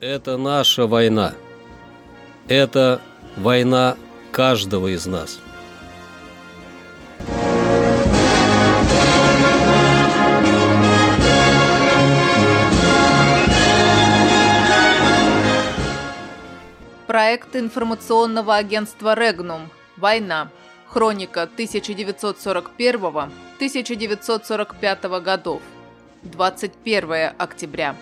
Это наша война. Это война каждого из нас. Проект информационного агентства «Регнум. Война. Хроника 1941-1945 годов. 21 октября.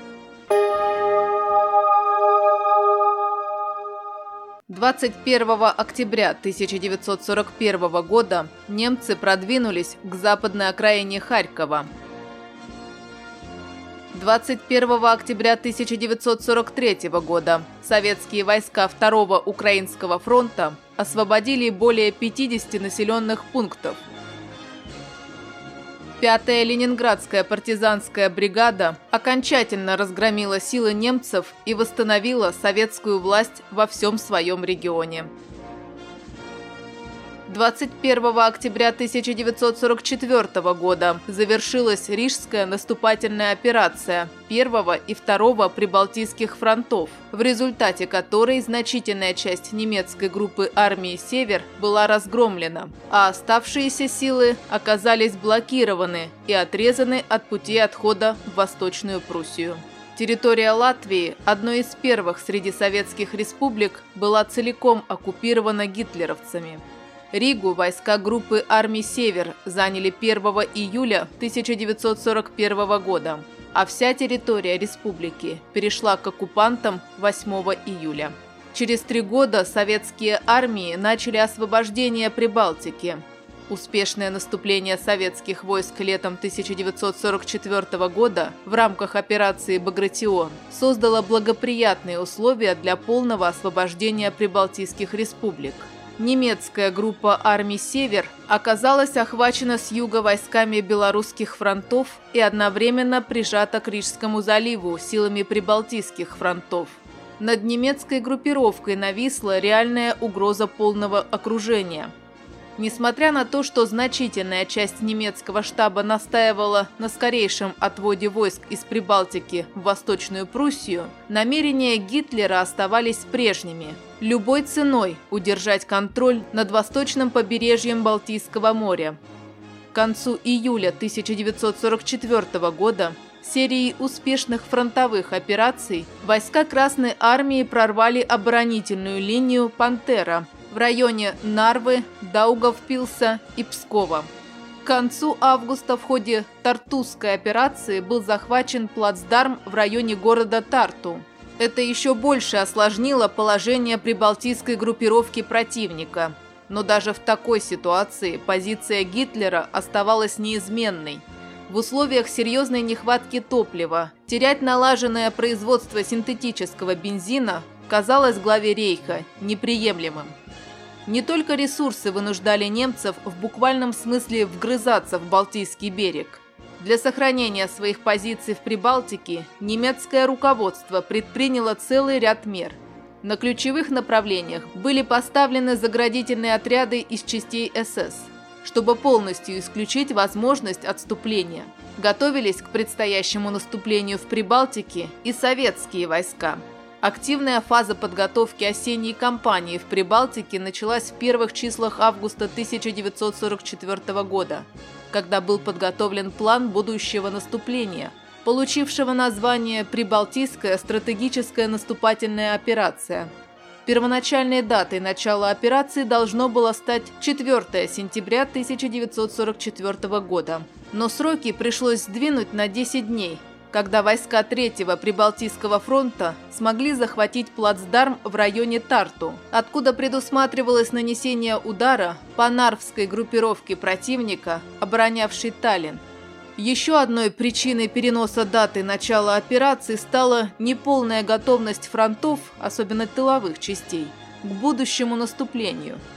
21 октября 1941 года немцы продвинулись к западной окраине Харькова. 21 октября 1943 года советские войска Второго Украинского фронта освободили более 50 населенных пунктов – Пятая Ленинградская партизанская бригада окончательно разгромила силы немцев и восстановила советскую власть во всем своем регионе. 21 октября 1944 года завершилась Рижская наступательная операция первого и второго Прибалтийских фронтов, в результате которой значительная часть немецкой группы армии «Север» была разгромлена, а оставшиеся силы оказались блокированы и отрезаны от пути отхода в Восточную Пруссию. Территория Латвии, одной из первых среди советских республик, была целиком оккупирована гитлеровцами. Ригу войска группы армий «Север» заняли 1 июля 1941 года, а вся территория республики перешла к оккупантам 8 июля. Через три года советские армии начали освобождение Прибалтики. Успешное наступление советских войск летом 1944 года в рамках операции «Багратион» создало благоприятные условия для полного освобождения прибалтийских республик – немецкая группа армий «Север» оказалась охвачена с юга войсками белорусских фронтов и одновременно прижата к Рижскому заливу силами прибалтийских фронтов. Над немецкой группировкой нависла реальная угроза полного окружения – Несмотря на то, что значительная часть немецкого штаба настаивала на скорейшем отводе войск из Прибалтики в Восточную Пруссию, намерения Гитлера оставались прежними – любой ценой удержать контроль над восточным побережьем Балтийского моря. К концу июля 1944 года серией успешных фронтовых операций войска Красной Армии прорвали оборонительную линию «Пантера», в районе Нарвы, Даугавпилса и Пскова. К концу августа в ходе Тартусской операции был захвачен плацдарм в районе города Тарту. Это еще больше осложнило положение прибалтийской группировки противника. Но даже в такой ситуации позиция Гитлера оставалась неизменной. В условиях серьезной нехватки топлива терять налаженное производство синтетического бензина казалось главе Рейха неприемлемым. Не только ресурсы вынуждали немцев в буквальном смысле вгрызаться в Балтийский берег. Для сохранения своих позиций в Прибалтике немецкое руководство предприняло целый ряд мер. На ключевых направлениях были поставлены заградительные отряды из частей СС, чтобы полностью исключить возможность отступления. Готовились к предстоящему наступлению в Прибалтике и советские войска – Активная фаза подготовки осенней кампании в Прибалтике началась в первых числах августа 1944 года, когда был подготовлен план будущего наступления, получившего название «Прибалтийская стратегическая наступательная операция». Первоначальной датой начала операции должно было стать 4 сентября 1944 года, но сроки пришлось сдвинуть на 10 дней – когда войска Третьего Прибалтийского фронта смогли захватить плацдарм в районе Тарту, откуда предусматривалось нанесение удара по нарвской группировке противника, оборонявшей Таллин. Еще одной причиной переноса даты начала операции стала неполная готовность фронтов, особенно тыловых частей, к будущему наступлению –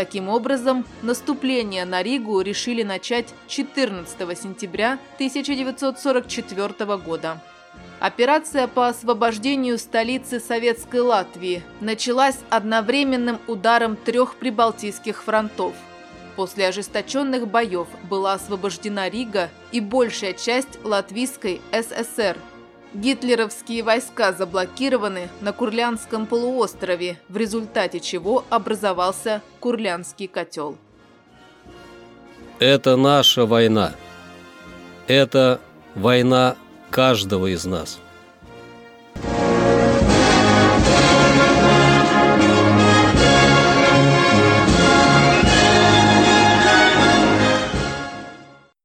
Таким образом, наступление на Ригу решили начать 14 сентября 1944 года. Операция по освобождению столицы Советской Латвии началась одновременным ударом трех прибалтийских фронтов. После ожесточенных боев была освобождена Рига и большая часть Латвийской ССР. Гитлеровские войска заблокированы на Курлянском полуострове, в результате чего образовался Курлянский котел. Это наша война. Это война каждого из нас.